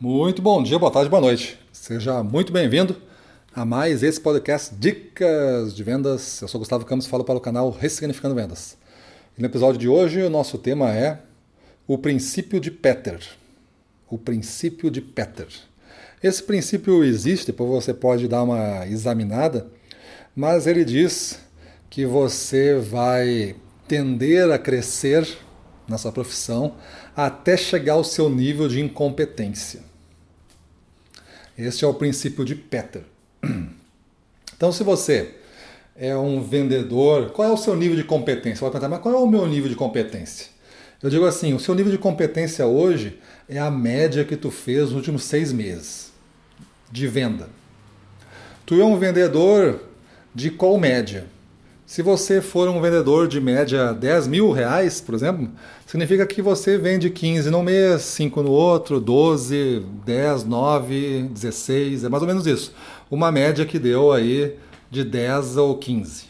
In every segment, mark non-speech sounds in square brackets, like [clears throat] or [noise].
Muito bom dia, boa tarde, boa noite. Seja muito bem-vindo a mais esse podcast Dicas de Vendas. Eu sou Gustavo Campos, falo para o canal Ressignificando Vendas. E no episódio de hoje, o nosso tema é o princípio de Peter. O princípio de Peter. Esse princípio existe, depois você pode dar uma examinada, mas ele diz que você vai tender a crescer na sua profissão até chegar ao seu nível de incompetência. Este é o princípio de Peter. [clears throat] Então, se você é um vendedor, qual é o seu nível de competência? Você vai perguntar, mas qual é o meu nível de competência? Eu digo assim, o seu nível de competência hoje é a média que tu fez nos últimos seis meses de venda. Tu é um vendedor de qual média? Se você for um vendedor de média 10 mil reais, por exemplo, significa que você vende 15 no mês, 5 no outro, 12, 10, 9, 16, é mais ou menos isso. Uma média que deu aí de 10 ou 15.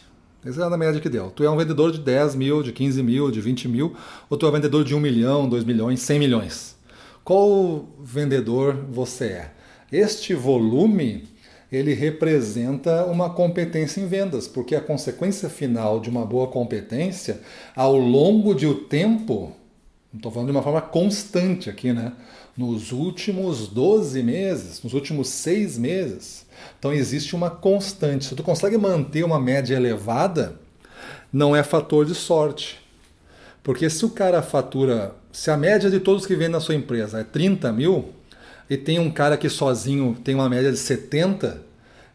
Essa é a média que deu. Tu é um vendedor de 10 mil, de 15 mil, de 20 mil, ou tu é um vendedor de 1 milhão, 2 milhões, 100 milhões. Qual vendedor você é? Este volume ele representa uma competência em vendas, porque a consequência final de uma boa competência, ao longo de o tempo, estou falando de uma forma constante aqui, né? Nos últimos 12 meses, nos últimos seis meses. Então existe uma constante. Se tu consegue manter uma média elevada, não é fator de sorte. Porque se o cara fatura, se a média de todos que vendem na sua empresa é 30 mil, e tem um cara que sozinho tem uma média de 70, é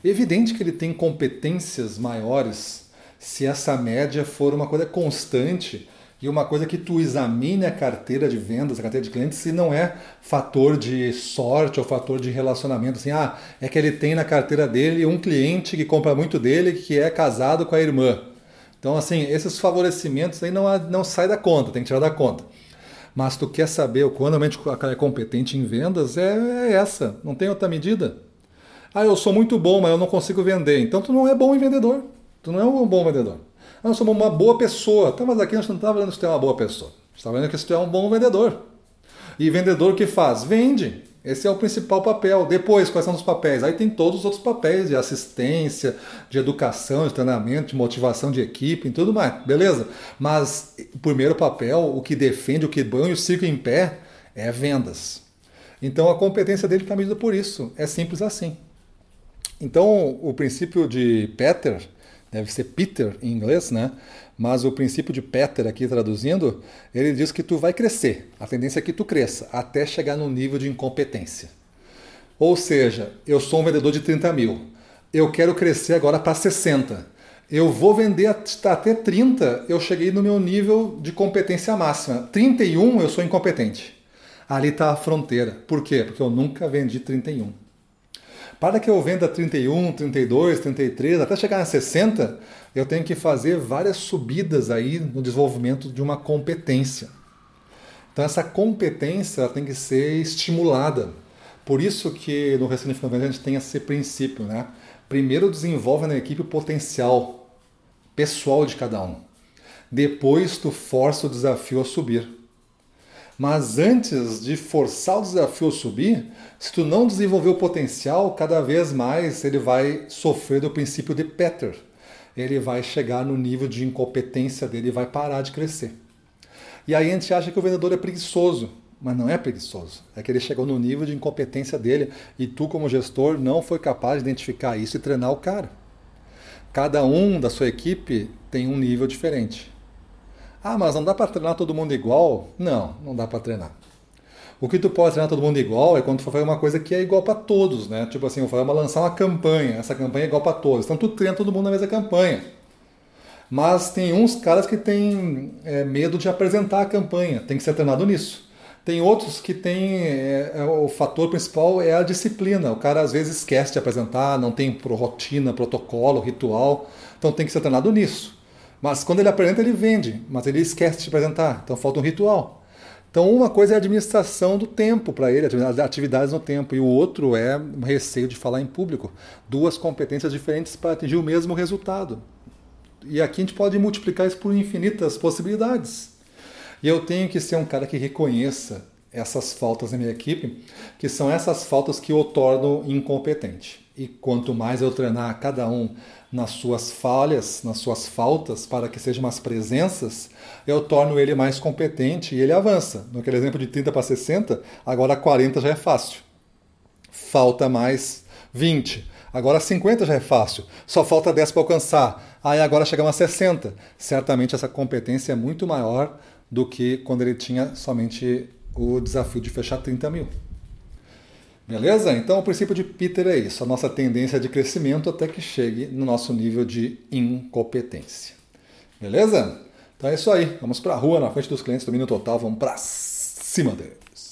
evidente que ele tem competências maiores se essa média for uma coisa constante e uma coisa que tu examine a carteira de vendas, a carteira de clientes, se não é fator de sorte ou fator de relacionamento. Assim, ah, é que ele tem na carteira dele um cliente que compra muito dele que é casado com a irmã. Então, assim, esses favorecimentos aí não, não sai da conta, tem que tirar da conta. Mas tu quer saber o quando realmente é competente em vendas, é, é essa, não tem outra medida. Ah, eu sou muito bom, mas eu não consigo vender. Então tu não é bom em vendedor. Tu não é um bom vendedor. Ah, eu sou uma boa pessoa. Tá, mas aqui gente não está falando que tu é uma boa pessoa. Está falando que tu é um bom vendedor. E vendedor que faz? Vende. Esse é o principal papel. Depois, quais são os papéis? Aí tem todos os outros papéis de assistência, de educação, de treinamento, de motivação de equipe e tudo mais. Beleza? Mas o primeiro papel, o que defende, o que põe o circo em pé, é vendas. Então a competência dele está medida por isso. É simples assim. Então o princípio de Peter, deve ser Peter em inglês, né? Mas o princípio de Peter aqui traduzindo, ele diz que tu vai crescer. A tendência é que tu cresça até chegar no nível de incompetência. Ou seja, eu sou um vendedor de 30 mil. Eu quero crescer agora para 60. Eu vou vender até 30, eu cheguei no meu nível de competência máxima. 31 eu sou incompetente. Ali está a fronteira. Por quê? Porque eu nunca vendi 31. Para que eu venda 31, 32, 33, até chegar a 60, eu tenho que fazer várias subidas aí no desenvolvimento de uma competência. Então essa competência tem que ser estimulada. Por isso que no Ressignificando a gente tem esse princípio, né? Primeiro desenvolve na equipe o potencial pessoal de cada um. Depois tu força o desafio a subir. Mas antes de forçar o desafio a subir, se tu não desenvolver o potencial, cada vez mais ele vai sofrer do princípio de Peter. Ele vai chegar no nível de incompetência dele e vai parar de crescer. E aí a gente acha que o vendedor é preguiçoso, mas não é preguiçoso. É que ele chegou no nível de incompetência dele e tu, como gestor, não foi capaz de identificar isso e treinar o cara. Cada um da sua equipe tem um nível diferente. Ah, mas não dá para treinar todo mundo igual? Não, não dá para treinar. O que tu pode treinar todo mundo igual é quando tu for fazer uma coisa que é igual para todos, né? Tipo assim, eu vou lançar uma campanha, essa campanha é igual para todos. Então tu treina todo mundo na mesma campanha. Mas tem uns caras que têm é, medo de apresentar a campanha, tem que ser treinado nisso. Tem outros que têm. É, é, o fator principal é a disciplina. O cara às vezes esquece de apresentar, não tem rotina, protocolo, ritual. Então tem que ser treinado nisso. Mas quando ele apresenta, ele vende, mas ele esquece de apresentar. Então falta um ritual. Então uma coisa é a administração do tempo para ele, atividades no tempo, e o outro é o receio de falar em público. Duas competências diferentes para atingir o mesmo resultado. E aqui a gente pode multiplicar isso por infinitas possibilidades. E eu tenho que ser um cara que reconheça essas faltas na minha equipe, que são essas faltas que o tornam incompetente. E quanto mais eu treinar cada um nas suas falhas, nas suas faltas, para que sejam umas presenças, eu torno ele mais competente e ele avança. Naquele exemplo de 30 para 60, agora 40 já é fácil. Falta mais 20. Agora 50 já é fácil. Só falta 10 para alcançar. Aí agora chegamos a 60. Certamente essa competência é muito maior do que quando ele tinha somente o desafio de fechar 30 mil. Beleza? Então o princípio de Peter é isso, a nossa tendência de crescimento até que chegue no nosso nível de incompetência. Beleza? Então é isso aí. Vamos para a rua, na frente dos clientes, domínio total, vamos para cima deles.